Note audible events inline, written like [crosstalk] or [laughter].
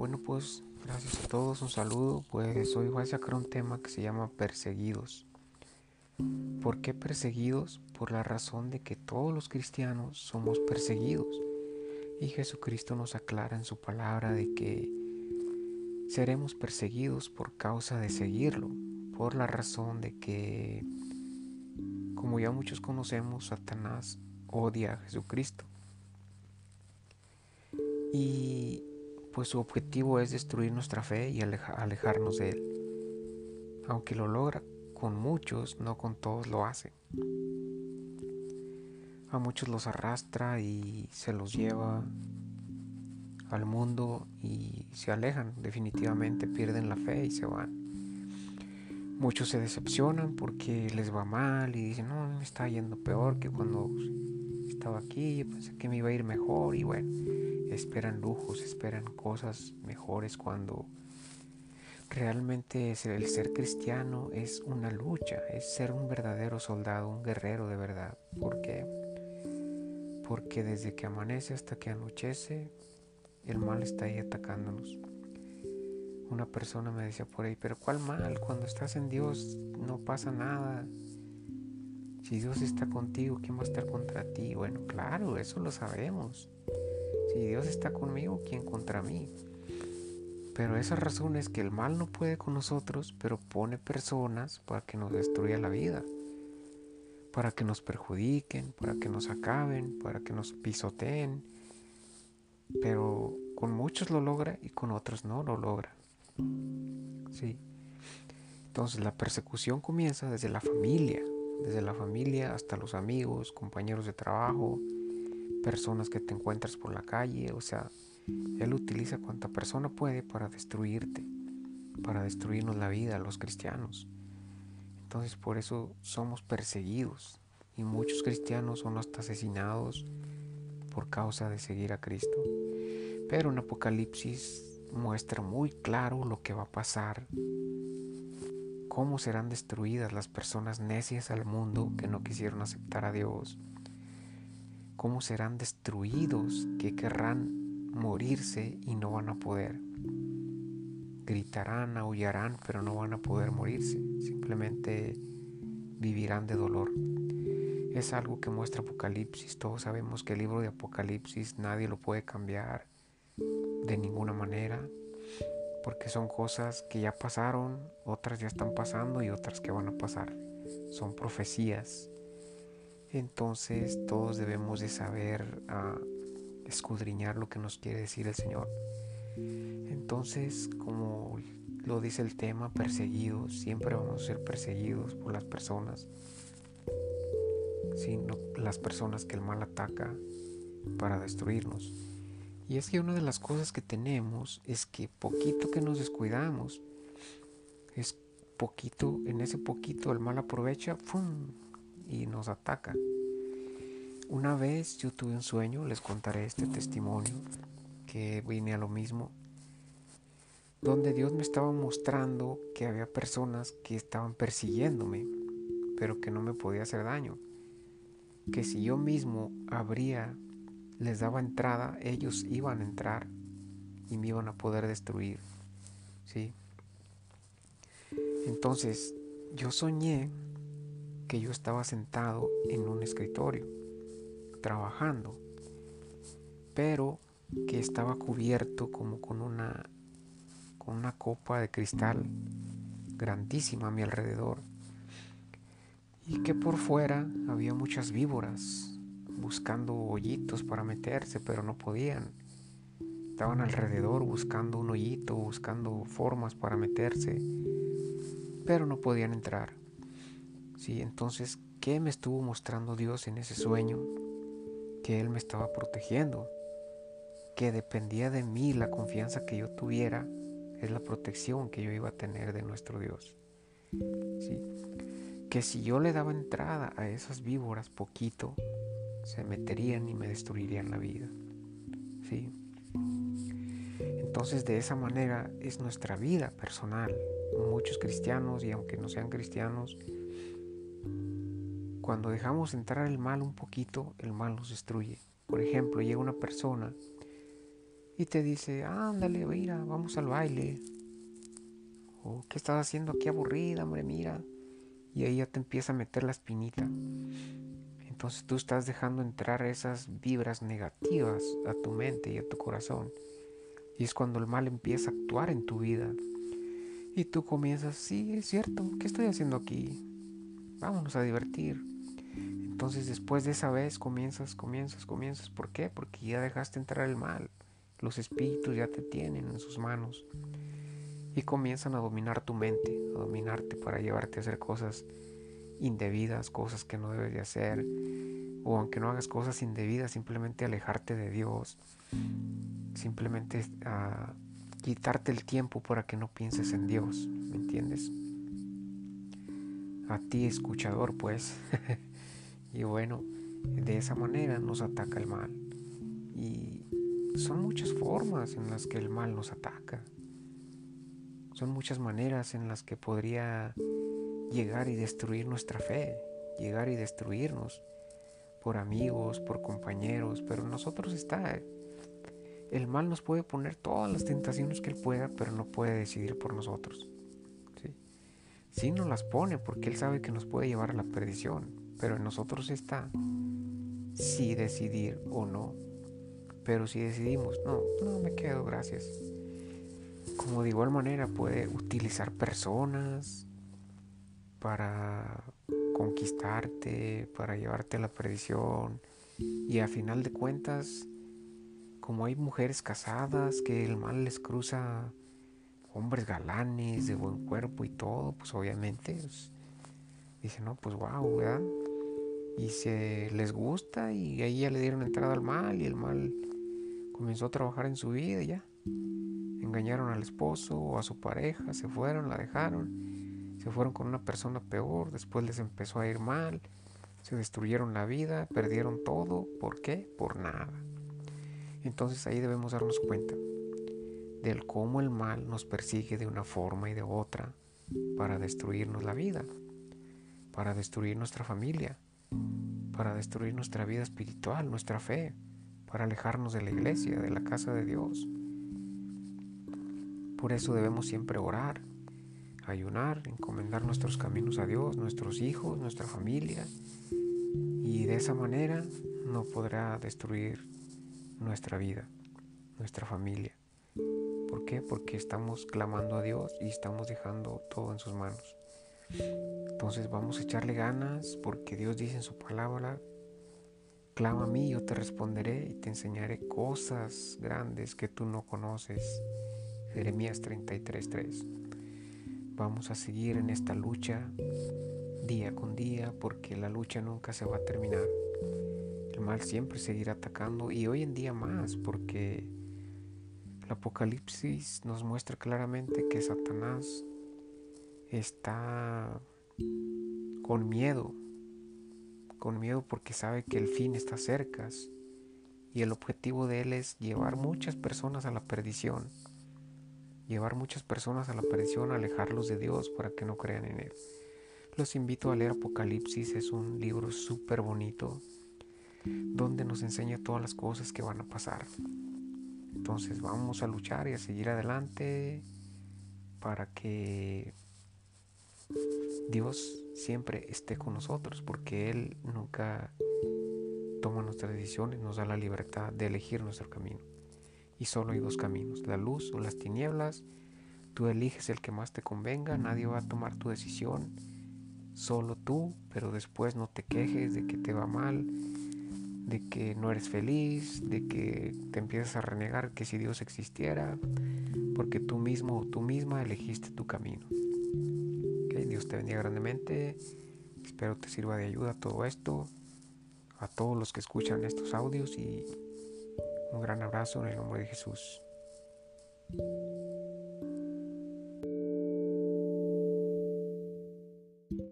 bueno pues gracias a todos, un saludo. Pues hoy voy a sacar un tema que se llama perseguidos. ¿Por qué perseguidos? Por la razón de que todos los cristianos somos perseguidos. Y Jesucristo nos aclara en su palabra de que seremos perseguidos por causa de seguirlo, por la razón de que, como ya muchos conocemos, Satanás odia a Jesucristo. Y pues su objetivo es destruir nuestra fe y alejarnos de él. Aunque lo logra con muchos, no con todos lo hace. A muchos los arrastra y se los lleva al mundo y se alejan, definitivamente pierden la fe y se van. Muchos se decepcionan porque les va mal y dicen, no, me está yendo peor que cuando estaba aquí, pensé que me iba a ir mejor y bueno, esperan lujos, esperan cosas mejores cuando realmente el ser cristiano es una lucha, es ser un verdadero soldado, un guerrero de verdad. ¿Por qué? Porque desde que amanece hasta que anochece, el mal está ahí atacándonos. Una persona me decía por ahí, pero ¿cuál mal? Cuando estás en Dios no pasa nada. Si Dios está contigo, ¿quién va a estar contra ti? Bueno, claro, eso lo sabemos. Si Dios está conmigo, ¿quién contra mí? Pero esa razón es que el mal no puede con nosotros, pero pone personas para que nos destruya la vida, para que nos perjudiquen, para que nos acaben, para que nos pisoteen, pero con muchos lo logra y con otros no lo logra. Sí. Entonces la persecución comienza desde la familia, desde la familia hasta los amigos, compañeros de trabajo, personas que te encuentras por la calle, o sea, él utiliza cuanta persona puede para destruirte, para destruirnos la vida los cristianos. Entonces por eso somos perseguidos y muchos cristianos son hasta asesinados por causa de seguir a Cristo. Pero en Apocalipsis muestra muy claro lo que va a pasar, cómo serán destruidas las personas necias al mundo que no quisieron aceptar a Dios, cómo serán destruidos que querrán morirse y no van a poder. Gritarán, aullarán, pero no van a poder morirse, simplemente vivirán de dolor. Es algo que muestra Apocalipsis. Todos sabemos que el libro de Apocalipsis nadie lo puede cambiar de ninguna manera, porque son cosas que ya pasaron, otras ya están pasando y otras que van a pasar. Son profecías. Entonces todos debemos de saber ah, escudriñar lo que nos quiere decir el Señor. Entonces, como lo dice el tema, perseguidos, siempre vamos a ser perseguidos por las personas sino las personas que el mal ataca para destruirnos. Y es que una de las cosas que tenemos es que poquito que nos descuidamos, es poquito, en ese poquito el mal aprovecha y nos ataca. Una vez yo tuve un sueño, les contaré este testimonio, que vine a lo mismo, donde Dios me estaba mostrando que había personas que estaban persiguiéndome, pero que no me podía hacer daño que si yo mismo abría, les daba entrada, ellos iban a entrar y me iban a poder destruir. ¿Sí? Entonces, yo soñé que yo estaba sentado en un escritorio, trabajando, pero que estaba cubierto como con una, con una copa de cristal grandísima a mi alrededor y que por fuera había muchas víboras buscando hoyitos para meterse, pero no podían. Estaban alrededor buscando un hoyito, buscando formas para meterse, pero no podían entrar. Sí, entonces, ¿qué me estuvo mostrando Dios en ese sueño? Que Él me estaba protegiendo, que dependía de mí la confianza que yo tuviera, es la protección que yo iba a tener de nuestro Dios. Sí que si yo le daba entrada a esas víboras poquito, se meterían y me destruirían la vida. ¿Sí? Entonces de esa manera es nuestra vida personal. Muchos cristianos, y aunque no sean cristianos, cuando dejamos entrar el mal un poquito, el mal nos destruye. Por ejemplo, llega una persona y te dice, ándale, mira, vamos al baile. O, ¿qué estás haciendo aquí aburrida, hombre? Mira. Y ahí ya te empieza a meter la espinita. Entonces tú estás dejando entrar esas vibras negativas a tu mente y a tu corazón. Y es cuando el mal empieza a actuar en tu vida. Y tú comienzas, sí, es cierto, ¿qué estoy haciendo aquí? Vámonos a divertir. Entonces después de esa vez comienzas, comienzas, comienzas. ¿Por qué? Porque ya dejaste entrar el mal. Los espíritus ya te tienen en sus manos. Y comienzan a dominar tu mente, a dominarte para llevarte a hacer cosas indebidas, cosas que no debes de hacer. O aunque no hagas cosas indebidas, simplemente alejarte de Dios. Simplemente a quitarte el tiempo para que no pienses en Dios. ¿Me entiendes? A ti escuchador, pues. [laughs] y bueno, de esa manera nos ataca el mal. Y son muchas formas en las que el mal nos ataca. Son muchas maneras en las que podría llegar y destruir nuestra fe, llegar y destruirnos por amigos, por compañeros, pero nosotros está. El mal nos puede poner todas las tentaciones que él pueda, pero no puede decidir por nosotros. Sí, nos las pone porque él sabe que nos puede llevar a la perdición, pero en nosotros está si decidir o no. Pero si decidimos, no, no me quedo, gracias. Como de igual manera puede utilizar personas para conquistarte, para llevarte a la perdición. Y a final de cuentas, como hay mujeres casadas que el mal les cruza hombres galanes, de buen cuerpo y todo, pues obviamente pues, dicen, no, pues wow, ¿verdad? Y se les gusta y ahí ya le dieron entrada al mal y el mal comenzó a trabajar en su vida ya. Engañaron al esposo o a su pareja, se fueron, la dejaron, se fueron con una persona peor, después les empezó a ir mal, se destruyeron la vida, perdieron todo, ¿por qué? Por nada. Entonces ahí debemos darnos cuenta del cómo el mal nos persigue de una forma y de otra para destruirnos la vida, para destruir nuestra familia, para destruir nuestra vida espiritual, nuestra fe, para alejarnos de la iglesia, de la casa de Dios. Por eso debemos siempre orar, ayunar, encomendar nuestros caminos a Dios, nuestros hijos, nuestra familia. Y de esa manera no podrá destruir nuestra vida, nuestra familia. ¿Por qué? Porque estamos clamando a Dios y estamos dejando todo en sus manos. Entonces vamos a echarle ganas porque Dios dice en su palabra Clama a mí, yo te responderé y te enseñaré cosas grandes que tú no conoces. Jeremías 33:3. Vamos a seguir en esta lucha día con día porque la lucha nunca se va a terminar. El mal siempre seguirá atacando y hoy en día más porque Apocalipsis nos muestra claramente que Satanás está con miedo con miedo porque sabe que el fin está cerca y el objetivo de él es llevar muchas personas a la perdición, llevar muchas personas a la perdición, alejarlos de Dios para que no crean en él. Los invito a leer Apocalipsis, es un libro súper bonito donde nos enseña todas las cosas que van a pasar. Entonces vamos a luchar y a seguir adelante para que Dios siempre esté con nosotros, porque Él nunca toma nuestras decisiones, nos da la libertad de elegir nuestro camino. Y solo hay dos caminos, la luz o las tinieblas. Tú eliges el que más te convenga, nadie va a tomar tu decisión, solo tú, pero después no te quejes de que te va mal, de que no eres feliz, de que te empiezas a renegar que si Dios existiera, porque tú mismo o tú misma elegiste tu camino. Dios te bendiga grandemente. Espero te sirva de ayuda todo esto. A todos los que escuchan estos audios y un gran abrazo en el nombre de Jesús.